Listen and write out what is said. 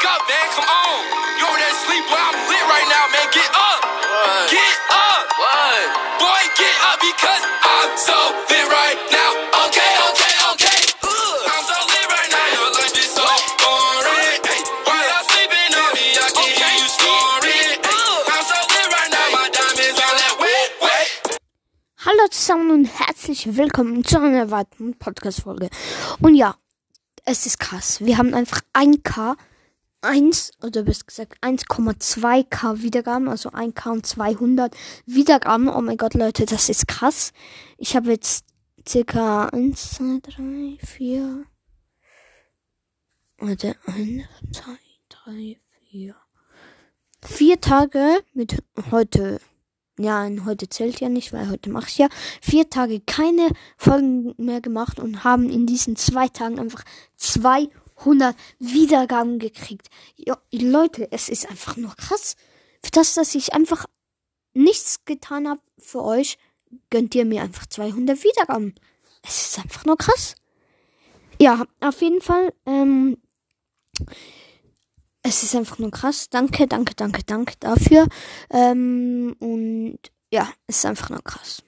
wake up, man. Come on. You over there sleep? Boy, I'm lit right now, man. Get up. What? Get up. What? Boy, get up because I'm so lit right now. Okay, okay. Hallo zusammen und herzlich willkommen zu einer weiteren Podcast-Folge. Und ja, es ist krass. Wir haben einfach 1K, 1 oder besser gesagt 1,2K Wiedergaben, also 1K und 200 Wiedergaben. Oh mein Gott, Leute, das ist krass. Ich habe jetzt circa 1, 2, 3, 4. Warte, 1, 2, 3, 4. Vier Tage mit heute ja, heute zählt ja nicht, weil heute mache ich ja vier Tage keine Folgen mehr gemacht und haben in diesen zwei Tagen einfach 200 Wiedergaben gekriegt. Ja, Leute, es ist einfach nur krass. Für das, dass ich einfach nichts getan habe für euch, gönnt ihr mir einfach 200 Wiedergaben. Es ist einfach nur krass. Ja, auf jeden Fall, ähm, es ist einfach nur krass. Danke, danke, danke, danke dafür. Ähm, und ja, es ist einfach nur krass.